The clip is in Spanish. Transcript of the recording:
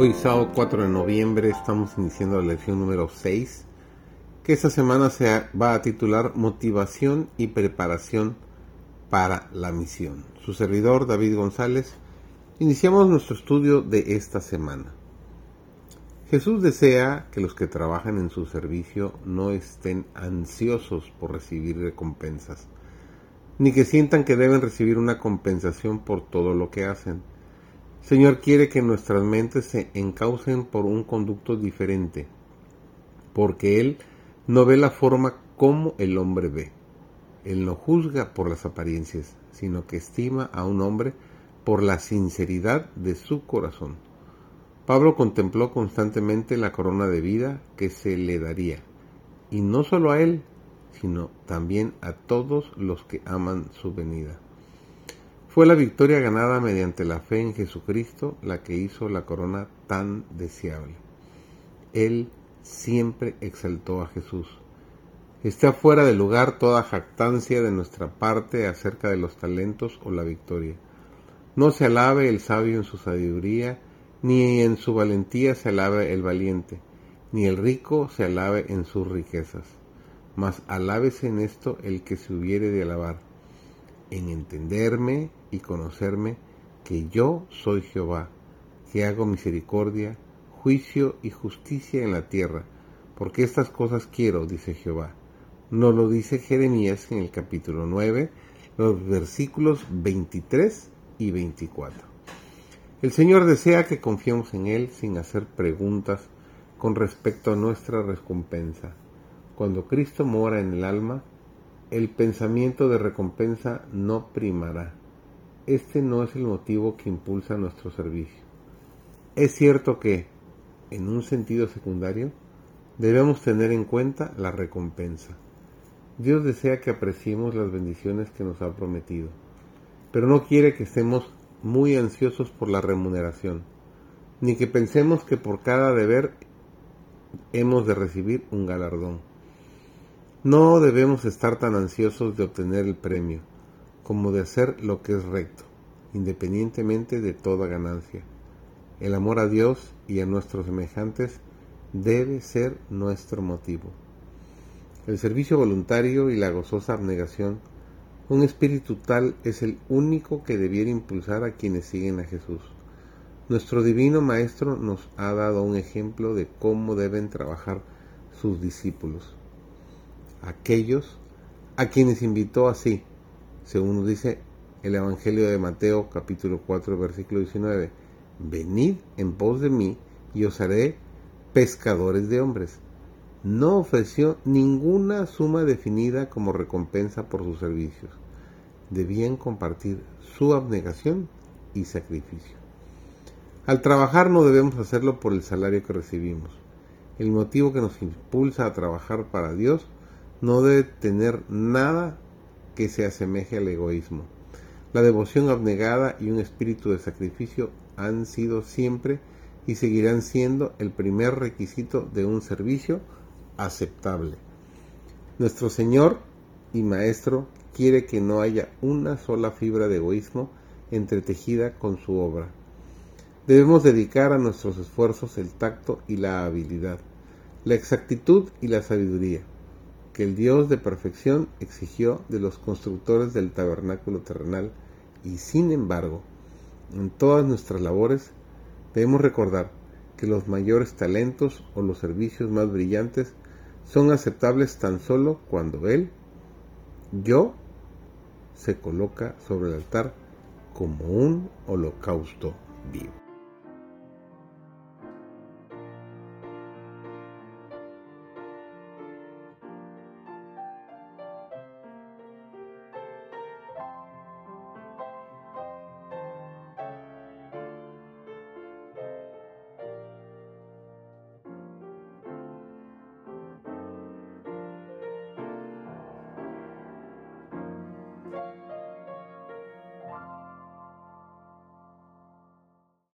Hoy sábado 4 de noviembre estamos iniciando la lección número 6 que esta semana se va a titular Motivación y preparación para la misión. Su servidor David González, iniciamos nuestro estudio de esta semana. Jesús desea que los que trabajan en su servicio no estén ansiosos por recibir recompensas, ni que sientan que deben recibir una compensación por todo lo que hacen. Señor quiere que nuestras mentes se encaucen por un conducto diferente, porque Él no ve la forma como el hombre ve. Él no juzga por las apariencias, sino que estima a un hombre por la sinceridad de su corazón. Pablo contempló constantemente la corona de vida que se le daría, y no solo a él, sino también a todos los que aman su venida. Fue la victoria ganada mediante la fe en Jesucristo la que hizo la corona tan deseable. Él siempre exaltó a Jesús. Está fuera de lugar toda jactancia de nuestra parte acerca de los talentos o la victoria. No se alabe el sabio en su sabiduría, ni en su valentía se alabe el valiente, ni el rico se alabe en sus riquezas. Mas alábese en esto el que se hubiere de alabar, en entenderme y conocerme que yo soy Jehová, que hago misericordia, juicio y justicia en la tierra, porque estas cosas quiero, dice Jehová. No lo dice Jeremías en el capítulo 9, los versículos 23 y 24. El Señor desea que confiemos en Él sin hacer preguntas con respecto a nuestra recompensa. Cuando Cristo mora en el alma, el pensamiento de recompensa no primará. Este no es el motivo que impulsa nuestro servicio. Es cierto que, en un sentido secundario, debemos tener en cuenta la recompensa. Dios desea que apreciemos las bendiciones que nos ha prometido, pero no quiere que estemos muy ansiosos por la remuneración, ni que pensemos que por cada deber hemos de recibir un galardón. No debemos estar tan ansiosos de obtener el premio como de hacer lo que es recto, independientemente de toda ganancia. El amor a Dios y a nuestros semejantes debe ser nuestro motivo. El servicio voluntario y la gozosa abnegación un espíritu tal es el único que debiera impulsar a quienes siguen a Jesús. Nuestro divino Maestro nos ha dado un ejemplo de cómo deben trabajar sus discípulos. Aquellos a quienes invitó así, según nos dice el Evangelio de Mateo capítulo 4 versículo 19, venid en pos de mí y os haré pescadores de hombres no ofreció ninguna suma definida como recompensa por sus servicios. Debían compartir su abnegación y sacrificio. Al trabajar no debemos hacerlo por el salario que recibimos. El motivo que nos impulsa a trabajar para Dios no debe tener nada que se asemeje al egoísmo. La devoción abnegada y un espíritu de sacrificio han sido siempre y seguirán siendo el primer requisito de un servicio aceptable. Nuestro Señor y Maestro quiere que no haya una sola fibra de egoísmo entretejida con su obra. Debemos dedicar a nuestros esfuerzos el tacto y la habilidad, la exactitud y la sabiduría, que el Dios de perfección exigió de los constructores del tabernáculo terrenal y sin embargo, en todas nuestras labores debemos recordar que los mayores talentos o los servicios más brillantes son aceptables tan solo cuando Él, yo, se coloca sobre el altar como un holocausto vivo.